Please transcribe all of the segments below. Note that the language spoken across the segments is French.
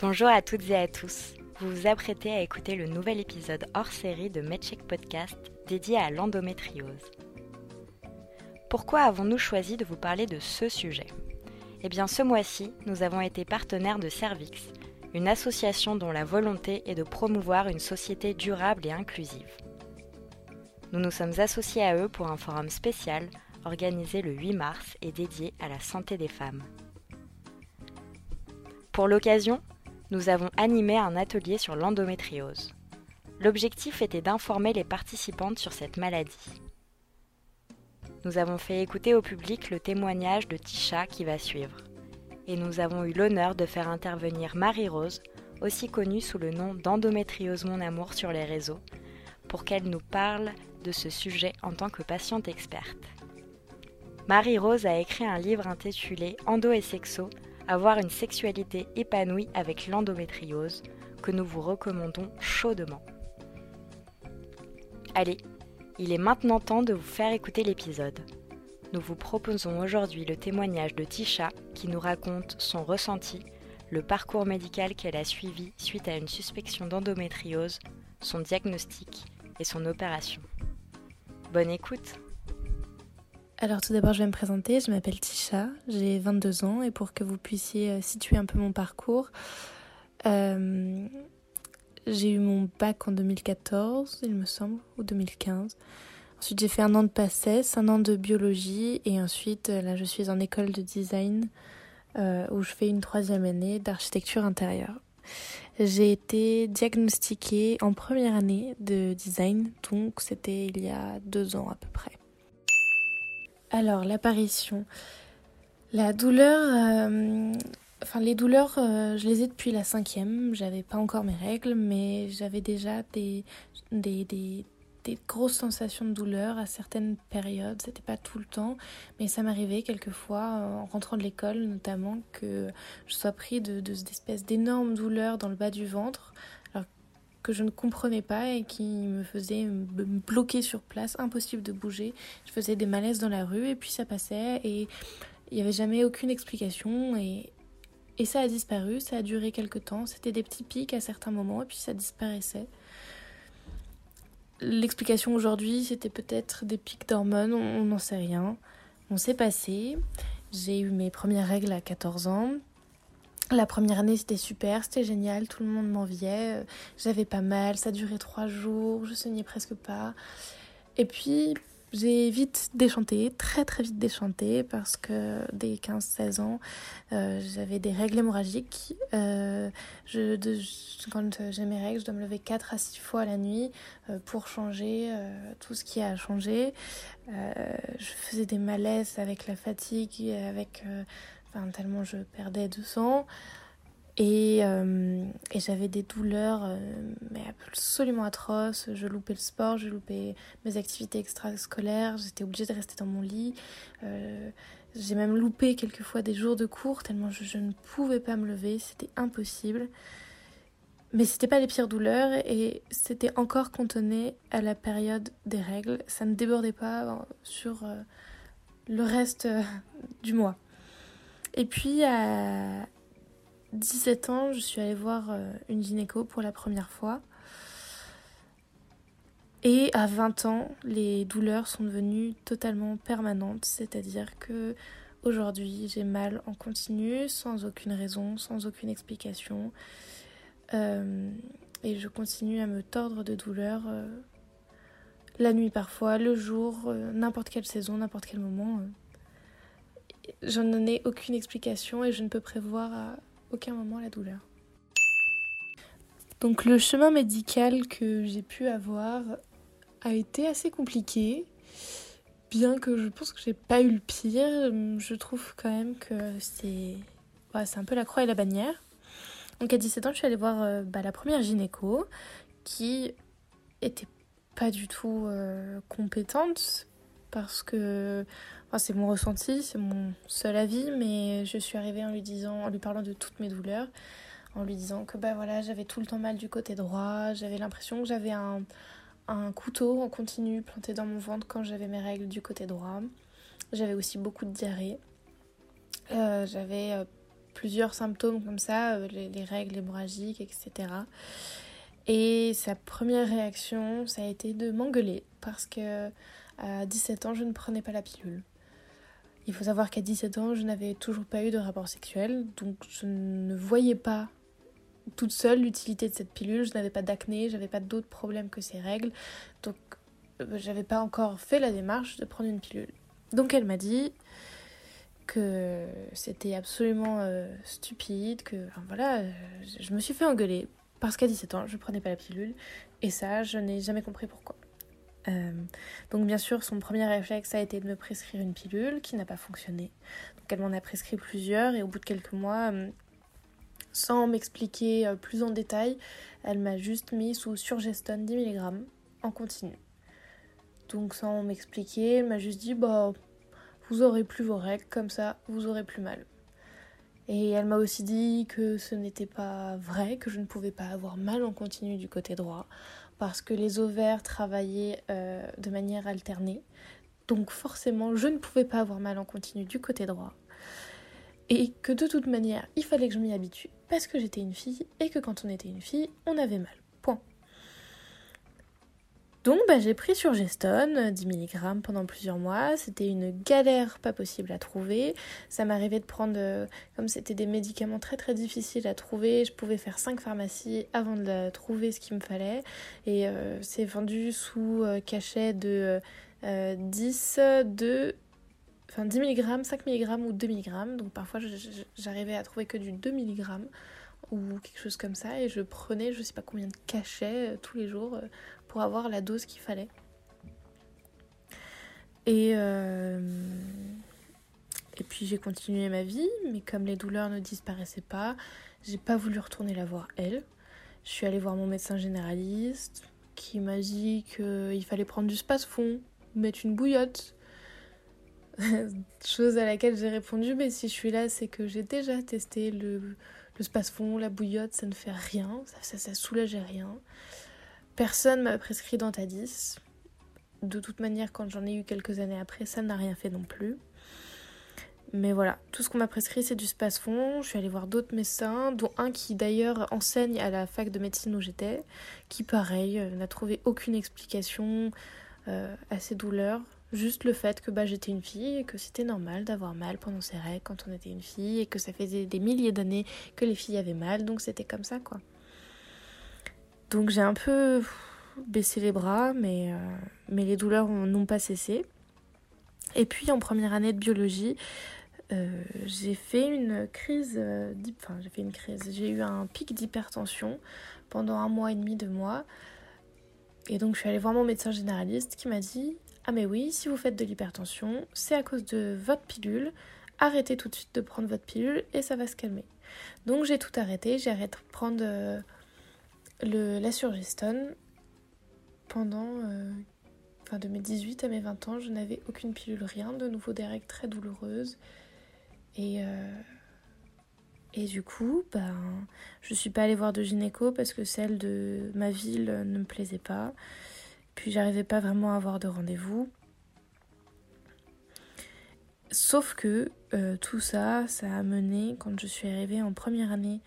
Bonjour à toutes et à tous. Vous vous apprêtez à écouter le nouvel épisode hors série de MedCheck Podcast dédié à l'endométriose. Pourquoi avons-nous choisi de vous parler de ce sujet? Eh bien, ce mois-ci, nous avons été partenaires de Cervix, une association dont la volonté est de promouvoir une société durable et inclusive. Nous nous sommes associés à eux pour un forum spécial organisé le 8 mars et dédié à la santé des femmes. Pour l'occasion, nous avons animé un atelier sur l'endométriose. L'objectif était d'informer les participantes sur cette maladie. Nous avons fait écouter au public le témoignage de Tisha qui va suivre. Et nous avons eu l'honneur de faire intervenir Marie-Rose, aussi connue sous le nom d'Endométriose Mon Amour sur les réseaux, pour qu'elle nous parle de ce sujet en tant que patiente experte. Marie-Rose a écrit un livre intitulé Endo et Sexo avoir une sexualité épanouie avec l'endométriose, que nous vous recommandons chaudement. Allez, il est maintenant temps de vous faire écouter l'épisode. Nous vous proposons aujourd'hui le témoignage de Tisha qui nous raconte son ressenti, le parcours médical qu'elle a suivi suite à une suspicion d'endométriose, son diagnostic et son opération. Bonne écoute alors tout d'abord je vais me présenter, je m'appelle Tisha, j'ai 22 ans et pour que vous puissiez euh, situer un peu mon parcours, euh, j'ai eu mon bac en 2014 il me semble, ou 2015. Ensuite j'ai fait un an de PACES, un an de biologie et ensuite euh, là je suis en école de design où je fais une troisième année d'architecture intérieure. J'ai été diagnostiquée en première année de design, donc c'était il y a deux ans à peu près. Alors, l'apparition. La douleur. Euh, enfin, les douleurs, euh, je les ai depuis la cinquième. J'avais pas encore mes règles, mais j'avais déjà des, grosses sensations de douleur à certaines périodes. C'était pas tout le temps, mais ça m'arrivait quelquefois, en rentrant de l'école notamment, que je sois pris de, de cette dans le bas du ventre que je ne comprenais pas et qui me faisait bloquer sur place, impossible de bouger. Je faisais des malaises dans la rue et puis ça passait et il n'y avait jamais aucune explication et, et ça a disparu, ça a duré quelques temps, c'était des petits pics à certains moments et puis ça disparaissait. L'explication aujourd'hui, c'était peut-être des pics d'hormones, on n'en sait rien. On s'est passé. J'ai eu mes premières règles à 14 ans. La première année c'était super, c'était génial, tout le monde m'enviait, euh, j'avais pas mal, ça durait trois jours, je saignais presque pas. Et puis j'ai vite déchanté, très très vite déchanté, parce que dès 15-16 ans, euh, j'avais des règles hémorragiques. Euh, je, quand j'ai mes règles, je dois me lever 4 à 6 fois la nuit pour changer tout ce qui a changé. je faisais des malaises avec la fatigue, avec tellement je perdais de sang. Et, euh, j'avais des douleurs euh, absolument atroces. Je loupais le sport, je loupais mes activités extrascolaires, j'étais obligée de rester dans mon lit. Euh, j'ai même loupé quelquefois des jours de cours tellement je, ne pouvais pas me lever, c'était impossible. Mais c'était pas les pires douleurs et c'était encore cantonné à la période des règles. Ça ne débordait pas sur le reste du mois. Et puis à 17 ans, je suis allée voir euh, une gynéco pour la première fois. Et à 20 ans, les douleurs sont devenues totalement permanentes, c'est-à-dire que aujourd'hui, j'ai mal en continu, sans aucune raison, sans aucune explication. Euh, et je continue à me tordre de douleurs euh, la nuit parfois, le jour, n'importe quelle saison, n'importe quel moment je n'en ai aucune explication et je ne peux prévoir à aucun moment la douleur. Donc le chemin médical que j'ai pu avoir a été assez compliqué. Bien que je pense que j'ai pas eu le pire, je trouve quand même que c'est un peu la croix et la bannière. Donc à 17 ans, je suis allée voir euh, bah, la première gynéco qui était pas du tout euh, compétente parce que c'est mon ressenti, c'est mon seul avis, mais je suis arrivée en lui disant, en lui parlant de toutes mes douleurs, en lui disant que bah voilà, j'avais tout le temps mal du côté droit, j'avais l'impression que j'avais un, couteau en continu planté dans mon ventre quand j'avais mes règles du côté droit. J'avais aussi beaucoup de diarrhée. Euh, j'avais euh, plusieurs symptômes comme ça, les, les règles hémorragiques, etc. Et sa première réaction, ça a été de m'engueuler parce que à 17 ans, je ne prenais pas la pilule. Il faut savoir qu'à 17 ans, je n'avais toujours pas eu de rapport sexuel, donc je ne voyais pas toute seule l'utilité de cette pilule. Je n'avais pas d'acné, j'avais pas d'autres problèmes que ces règles, donc euh, j'avais pas encore fait la démarche de prendre une pilule. Donc elle m'a dit que c'était absolument euh, stupide, que voilà, je me suis fait engueuler parce qu'à 17 ans, je prenais pas la pilule. Et ça, je n'ai jamais compris pourquoi. Euh, donc bien sûr, son premier réflexe a été de me prescrire une pilule qui n'a pas fonctionné. Donc elle m'en a prescrit plusieurs et au bout de quelques mois, euh, sans m'expliquer euh, plus en détail, elle m'a juste mis sous surgestone 10 mg en continu. Donc sans m'expliquer, elle m'a juste dit bah vous aurez plus vos règles, comme ça vous aurez plus mal. Et elle m'a aussi dit que ce n'était pas vrai, que je ne pouvais pas avoir mal en continu du côté droit, parce que les ovaires travaillaient euh, de manière alternée. Donc forcément, je ne pouvais pas avoir mal en continu du côté droit. Et que de toute manière, il fallait que je m'y habitue, parce que j'étais une fille, et que quand on était une fille, on avait mal. Donc bah, j'ai pris sur Gestone 10 mg pendant plusieurs mois. C'était une galère pas possible à trouver. Ça m'arrivait de prendre, euh, comme c'était des médicaments très très difficiles à trouver, je pouvais faire 5 pharmacies avant de trouver ce qu'il me fallait. Et euh, c'est vendu sous euh, cachet de 10, 2, enfin 10 mg, 5 mg ou 2 mg. Donc parfois j'arrivais à trouver que du 2 mg ou quelque chose comme ça et je prenais je sais pas combien de cachets tous les jours pour avoir la dose qu'il fallait. Et, euh, et puis j'ai continué ma vie, mais comme les douleurs ne disparaissaient pas, j'ai pas voulu retourner la voir elle. Je suis allée voir mon médecin généraliste qui m'a dit qu'il fallait prendre du space-fond, mettre une bouillotte. Chose à laquelle j'ai répondu, mais si je suis là, c'est que j'ai déjà testé le, le space-fond, la bouillotte, ça ne fait rien, ça, ça, soulageait rien. Personne m'a prescrit Dentadis. De toute manière, quand j'en ai eu quelques années après, ça n'a rien fait non plus. Mais voilà, tout ce qu'on m'a prescrit, c'est du space-fond. Je suis allée voir d'autres médecins, dont un qui d'ailleurs enseigne à la fac de médecine où j'étais, qui pareil, euh, n'a trouvé aucune explication euh, à ces douleurs. Juste le fait que bah, j'étais une fille et que c'était normal d'avoir mal pendant ses règles quand on était une fille et que ça faisait des milliers d'années que les filles avaient mal, donc c'était comme ça quoi. Donc j'ai un peu baissé les bras, mais, euh, mais les douleurs n'ont pas cessé. Et puis en première année de biologie, euh, j'ai fait une crise, euh, j'ai fait une crise, j'ai eu un pic d'hypertension pendant un mois et demi, deux mois. Et donc je suis allée voir mon médecin généraliste qui m'a dit Ah mais oui, si vous faites de l'hypertension, c'est à cause de votre pilule. Arrêtez tout de suite de prendre votre pilule et ça va se calmer. Donc j'ai tout arrêté, j'ai arrêté de prendre le, la surgestone, pendant euh, de mes 18 à mes 20 ans, je n'avais aucune pilule, rien, de nouveau des règles très douloureuses. Et, euh, et du coup, ben, je suis pas allée voir de gynéco parce que celle de ma ville ne me plaisait pas. Puis j'arrivais pas vraiment à avoir de rendez-vous. Sauf que euh, tout ça, ça a mené, quand je suis arrivée en première année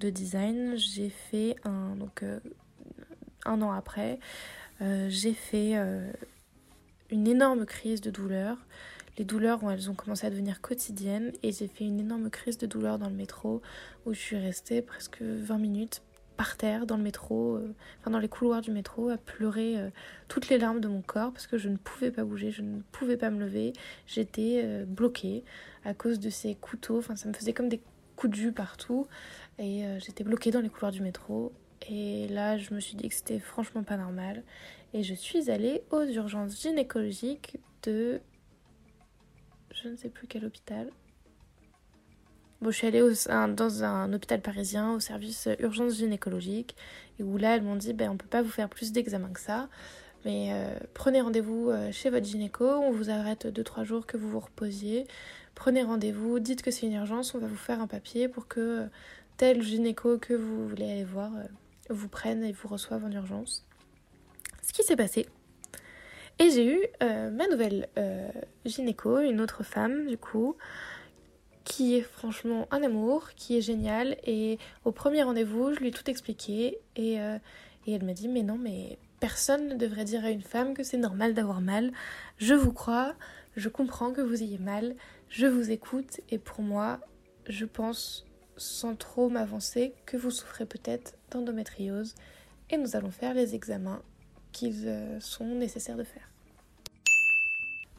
de design, j'ai fait un donc euh, un an après, euh, j'ai fait une énorme crise de douleur. Les douleurs, elles ont commencé à devenir quotidiennes et j'ai fait une énorme crise de douleur dans le métro où je suis restée presque 20 minutes par terre dans le métro, enfin dans les couloirs du métro, à pleurer toutes les larmes de mon corps parce que je ne pouvais pas bouger, je ne pouvais pas me lever, j'étais bloquée à cause de ces couteaux, enfin ça me faisait comme des coups de jus partout. Et euh, j'étais bloquée dans les couloirs du métro. Et là, je me suis dit que c'était franchement pas normal. Et je suis allée aux urgences gynécologiques de. Je ne sais plus quel hôpital. Bon, je suis allée dans un hôpital parisien au service urgences gynécologiques. Et où là, elles m'ont dit ben, on peut pas vous faire plus d'examens que ça. Mais euh, prenez rendez-vous euh, chez votre gynéco. On vous arrête 2-3 jours que vous vous reposiez. Prenez rendez-vous, dites que c'est une urgence. On va vous faire un papier pour que tel gynéco que vous voulez aller voir euh, vous prenne et vous reçoive en urgence. Ce qui s'est passé. Et j'ai eu euh, ma nouvelle euh, gynéco, une autre femme du coup, qui est franchement un amour, qui est génial. Et au premier rendez-vous, je lui ai tout expliqué. Et, euh, et elle m'a dit, mais non, mais personne ne devrait dire à une femme que c'est normal d'avoir mal. Je vous crois, je comprends que vous ayez mal, je vous écoute. Et pour moi, je pense, sans trop m'avancer, que vous souffrez peut-être d'endométriose. Et nous allons faire les examens qu'ils euh, sont nécessaires de faire.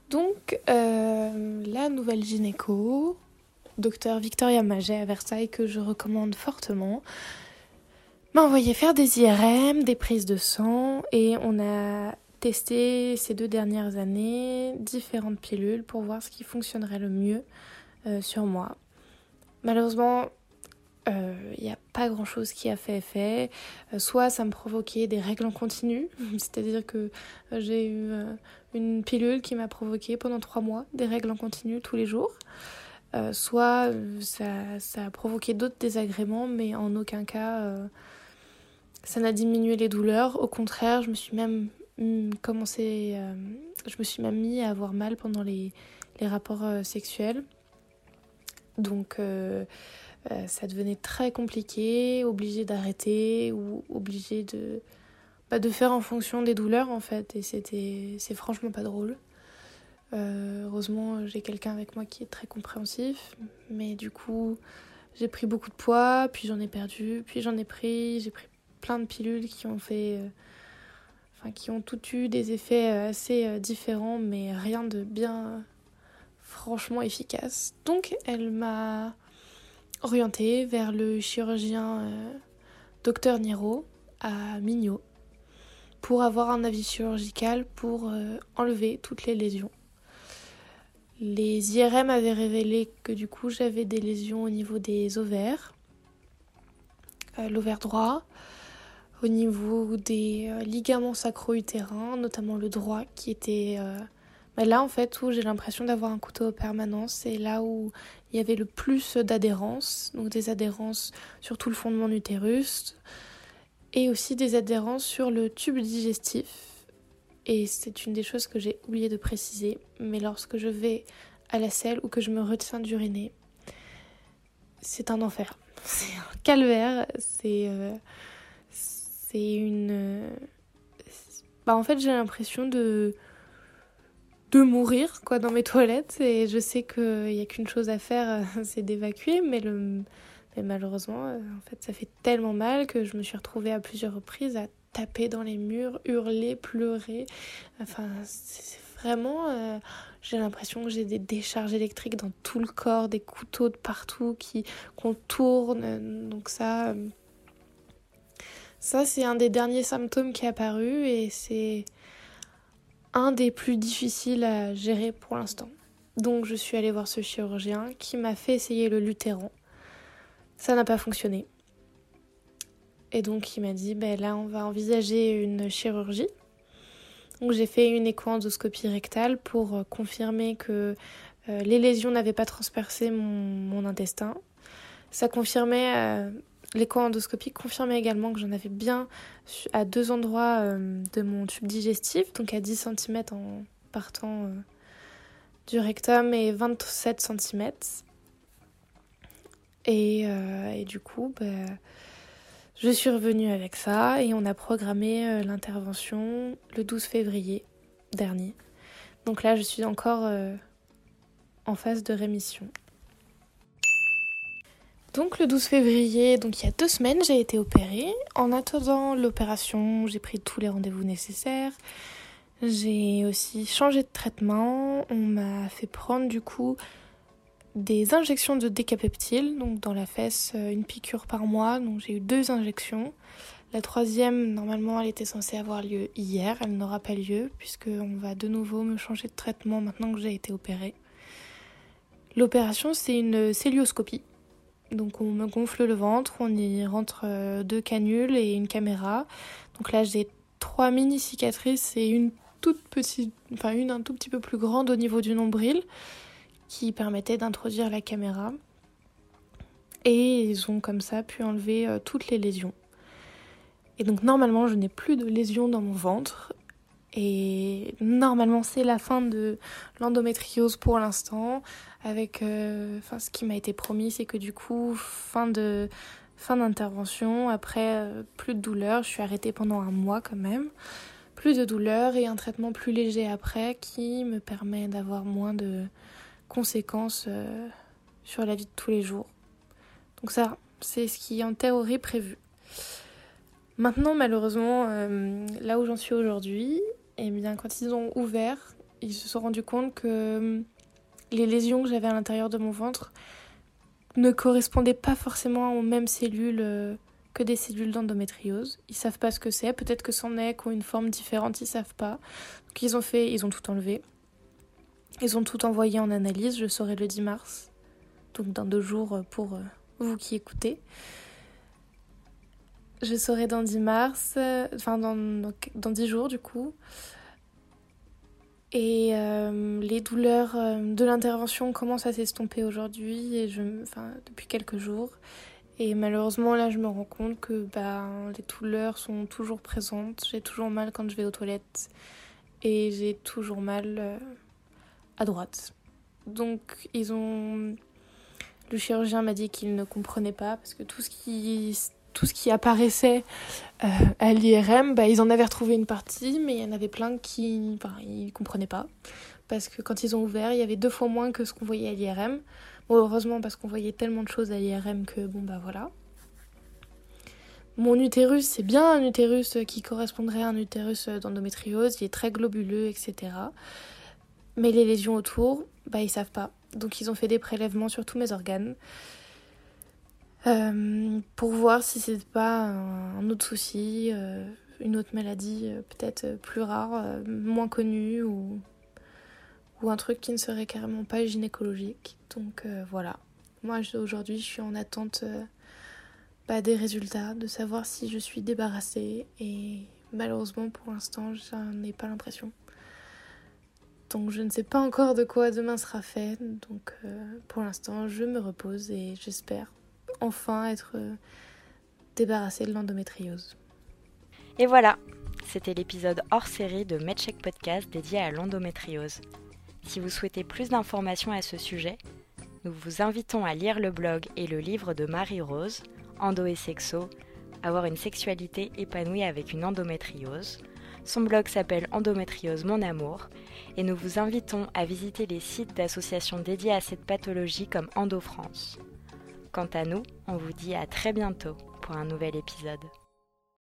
Donc, euh, la nouvelle gynéco, docteur Victoria Maget à Versailles, que je recommande fortement, m'a envoyé faire des IRM, des prises de sang, et on a testé ces deux dernières années différentes pilules pour voir ce qui fonctionnerait le mieux euh, sur moi. Malheureusement, il euh, n'y a pas grand chose qui a fait effet. Euh, soit ça me provoquait des règles en continu, c'est-à-dire que j'ai eu une pilule qui m'a provoqué pendant trois mois des règles en continu tous les jours. Soit ça, ça, a provoqué d'autres désagréments, mais en aucun cas ça n'a diminué les douleurs. Au contraire, je me suis même mm, même mis à avoir mal pendant les, rapports sexuels. Donc euh, ça devenait très compliqué, obligé d'arrêter ou obligé de, bah, de faire en fonction des douleurs en fait. Et c'était, c'est franchement pas drôle. Euh, heureusement, j'ai quelqu'un avec moi qui est très compréhensif, mais du coup, j'ai pris beaucoup de poids, puis j'en ai perdu, puis j'en ai pris, j'ai pris plein de pilules qui ont fait, euh, enfin, qui ont toutes eu des effets assez différents, mais rien de bien franchement efficace. Donc, elle m'a orienté vers le chirurgien euh, docteur Niro à Mignot pour avoir un avis chirurgical pour euh, enlever toutes les lésions. Les IRM avaient révélé que du coup j'avais des lésions au niveau des ovaires, euh, l'ovaire droit, au niveau des ligaments sacro-utérins, notamment le droit qui était mais là, en fait, où j'ai l'impression d'avoir un couteau permanent, c'est là où il y avait le plus d'adhérence, donc des adhérences sur tout le fond de utérus, et aussi des adhérences sur le tube digestif. Et c'est une des choses que j'ai oublié de préciser, mais lorsque je vais à la selle ou que je me retiens d'uriner, c'est un enfer. C'est un calvaire, c'est. Euh, une. Bah, en fait, j'ai l'impression de de mourir quoi dans mes toilettes et je sais qu'il n'y a qu'une chose à faire, c'est d'évacuer, mais, le... mais malheureusement, euh, en fait, ça fait tellement mal que je me suis retrouvée à plusieurs reprises à taper dans les murs, hurler, pleurer. Enfin, c'est vraiment. Euh, j'ai l'impression que j'ai des décharges électriques dans tout le corps, des couteaux de partout qui qu'on tourne. Donc ça. Euh, ça, c'est un des derniers symptômes qui est apparu et c'est un des plus difficiles à gérer pour l'instant. Donc je suis allée voir ce chirurgien qui m'a fait essayer le lutéran. Ça n'a pas fonctionné. Et donc il m'a dit, ben là on va envisager une chirurgie. Donc j'ai fait une écho-endoscopie rectale pour euh, confirmer que euh, les lésions n'avaient pas transpercé mon, intestin. Ça confirmait euh, L'écho-endoscopie confirmait également que j'en avais bien à deux endroits de mon tube digestif, donc à 10 cm en partant du rectum et 27 cm. Euh, et, du coup, bah, je suis revenue avec ça et on a programmé l'intervention le 12 février dernier. Donc là, je suis encore en phase de rémission. Donc le 12 février, donc il y a deux semaines, j'ai été opérée. En attendant l'opération, j'ai pris tous les rendez-vous nécessaires. J'ai aussi changé de traitement. On m'a fait prendre du coup des injections de décapeptile, donc dans la fesse, euh, une piqûre par mois. Donc j'ai eu deux injections. La troisième, normalement, elle était censée avoir lieu hier. Elle n'aura pas lieu puisqu'on va de nouveau me changer de traitement maintenant que j'ai été opérée. L'opération, c'est une célioscopie. Donc on me gonfle le ventre, on y rentre euh, deux canules et une caméra. Donc là j'ai trois mini cicatrices et une toute petite, enfin une un tout petit peu plus grande au niveau du nombril qui permettait d'introduire la caméra. Et ils ont comme ça pu enlever euh, toutes les lésions. Et donc normalement je n'ai plus de lésions dans mon ventre. Et normalement, c'est la fin de l'endométriose pour l'instant. Avec, euh, ce qui m'a été promis, c'est que du coup, fin de fin d'intervention, après euh, plus de douleur, je suis arrêtée pendant un mois quand même. Plus de douleur et un traitement plus léger après qui me permet d'avoir moins de conséquences euh, sur la vie de tous les jours. Donc ça, c'est ce qui est en théorie prévu. Maintenant, malheureusement, là où j'en suis aujourd'hui, et bien quand ils ont ouvert, ils se sont rendus compte que hum, les lésions que j'avais à l'intérieur de mon ventre ne correspondaient pas forcément aux mêmes cellules euh, que des cellules d'endométriose. Ils savent pas ce que c'est, peut-être que c'en est, ou une forme différente, ils savent pas. Donc ils ont fait, ils ont tout enlevé. Ils ont tout envoyé en analyse, je saurai le 10 mars. Donc dans deux jours euh, pour euh, vous qui écoutez. Je saurai dans 10 mars, euh, enfin dans, dans, 10 jours du coup. Et les douleurs de l'intervention commencent à s'estomper aujourd'hui, et je, enfin, depuis quelques jours. Et malheureusement, là, je me rends compte que bah, les douleurs sont toujours présentes. J'ai toujours mal quand je vais aux toilettes. Et j'ai toujours mal à droite. Donc, ils ont. Le chirurgien m'a dit qu'il ne comprenait pas parce que tout ce qui tout ce qui apparaissait euh, à l'IRM, bah, ils en avaient retrouvé une partie, mais il y en avait plein qui enfin, comprenaient pas. Parce que quand ils ont ouvert, il y avait deux fois moins que ce qu'on voyait à l'IRM. Bon, heureusement, parce qu'on voyait tellement de choses à l'IRM que, bon, bah voilà. Mon utérus, c'est bien un utérus qui correspondrait à un utérus d'endométriose, il est très globuleux, etc. Mais les lésions autour, bah ils savent pas. Donc ils ont fait des prélèvements sur tous mes organes. Euh, pour voir si c'est pas un autre souci, euh, une autre maladie euh, peut-être plus rare, moins connue ou, ou un truc qui ne serait carrément pas gynécologique. Donc voilà. Moi aujourd'hui je suis en attente bah, des résultats, de savoir si je suis débarrassée et malheureusement pour l'instant j'en ai pas l'impression. Donc je ne sais pas encore de quoi demain sera fait. Donc pour l'instant je me repose et j'espère enfin être euh, débarrassé de l'endométriose. Et voilà, c'était l'épisode hors série de MedCheck Podcast dédié à l'endométriose. Si vous souhaitez plus d'informations à ce sujet, nous vous invitons à lire le blog et le livre de Marie-Rose, Endo et Sexo, Avoir une sexualité épanouie avec une endométriose. Son blog s'appelle Endométriose Mon Amour et nous vous invitons à visiter les sites d'associations dédiées à cette pathologie comme Endo France. Quant à nous, on vous dit à très bientôt pour un nouvel épisode.